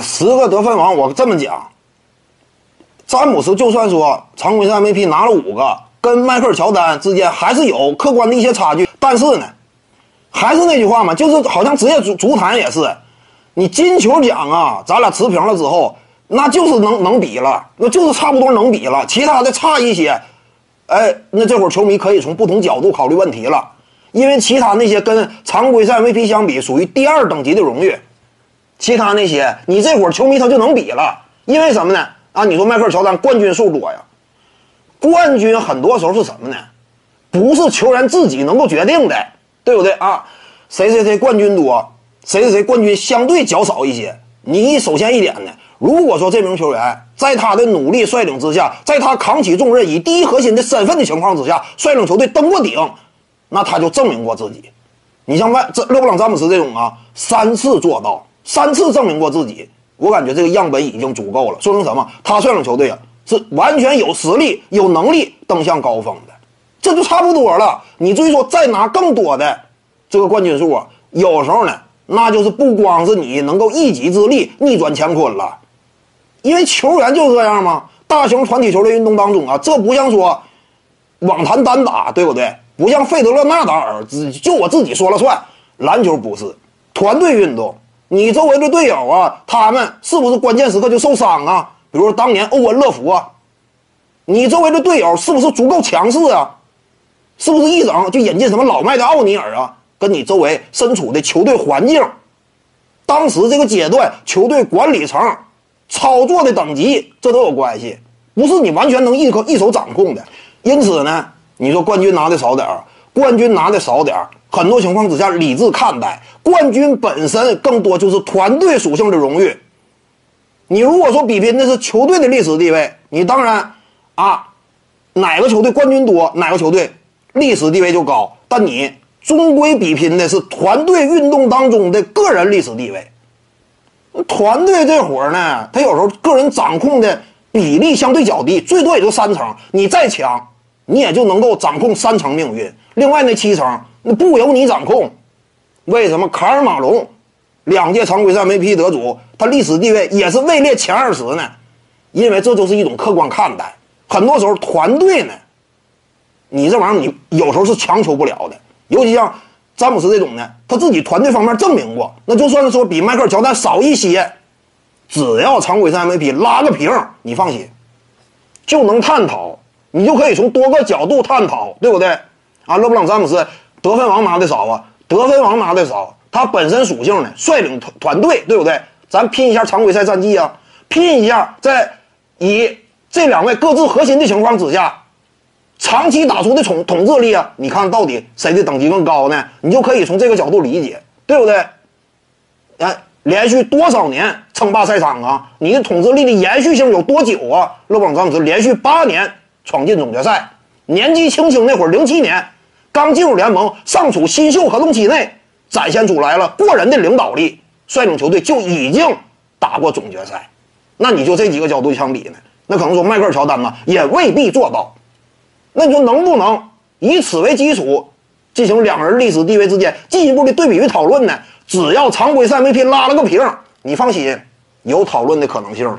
十个得分王，我这么讲，詹姆斯就算说常规赛 MVP 拿了五个，跟迈克尔乔丹之间还是有客观的一些差距。但是呢，还是那句话嘛，就是好像职业足足坛也是，你金球奖啊，咱俩持平了之后，那就是能能比了，那就是差不多能比了，其他的差一些，哎，那这会儿球迷可以从不同角度考虑问题了，因为其他那些跟常规赛 MVP 相比，属于第二等级的荣誉。其他那些，你这会儿球迷他就能比了，因为什么呢？啊，你说迈克尔乔丹冠军数多呀，冠军很多时候是什么呢？不是球员自己能够决定的，对不对啊？谁谁谁冠军多，谁谁谁冠军相对较少一些。你首先一点呢，如果说这名球员在他的努力率领之下，在他扛起重任、以第一核心的身份的情况之下，率领球队登过顶，那他就证明过自己。你像外这勒布朗詹姆斯这种啊，三次做到。三次证明过自己，我感觉这个样本已经足够了。说明什么？他率领球队啊，是完全有实力、有能力登向高峰的，这就差不多了。你至于说再拿更多的这个冠军数啊，有时候呢，那就是不光是你能够一己之力逆转乾坤了，因为球员就这样嘛。大型团体球类运动当中啊，这不像说网坛单打，对不对？不像费德勒、纳达尔，只就我自己说了算。篮球不是团队运动。你周围的队友啊，他们是不是关键时刻就受伤啊？比如说当年欧文、乐福啊，你周围的队友是不是足够强势啊？是不是一整就引进什么老迈的奥尼尔啊？跟你周围身处的球队环境，当时这个阶段球队管理层操作的等级，这都有关系，不是你完全能一口一手掌控的。因此呢，你说冠军拿的少点，冠军拿的少点。很多情况之下，理智看待冠军本身更多就是团队属性的荣誉。你如果说比拼的是球队的历史地位，你当然啊，哪个球队冠军多，哪个球队历史地位就高。但你终归比拼的是团队运动当中的个人历史地位。团队这活儿呢，他有时候个人掌控的比例相对较低，最多也就三成。你再强，你也就能够掌控三成命运。另外那七成。不由你掌控，为什么卡尔马龙两届常规赛 MVP 得主，他历史地位也是位列前二十呢？因为这就是一种客观看待。很多时候团队呢，你这玩意儿你有时候是强求不了的。尤其像詹姆斯这种呢，他自己团队方面证明过，那就算是说比迈克尔乔丹少一些，只要常规赛 MVP 拉个平，你放心，就能探讨，你就可以从多个角度探讨，对不对？啊，勒布朗詹姆斯。得分王拿的少啊，得分王拿的少，他本身属性呢，率领团团队，对不对？咱拼一下常规赛战绩啊，拼一下在以这两位各自核心的情况之下，长期打出的统统治力啊，你看到底谁的等级更高呢？你就可以从这个角度理解，对不对？哎，连续多少年称霸赛场啊？你的统治力的延续性有多久啊？勒布朗詹姆斯连续八年闯进总决赛，年纪轻轻那会儿，零七年。刚进入联盟，尚处新秀合同期内，展现出来了过人的领导力，率领球队就已经打过总决赛。那你就这几个角度相比呢？那可能说迈克尔乔丹呢，也未必做到。那你说能不能以此为基础，进行两人历史地位之间进一步的对比与讨论呢？只要常规赛没拼拉了个平，你放心，有讨论的可能性了。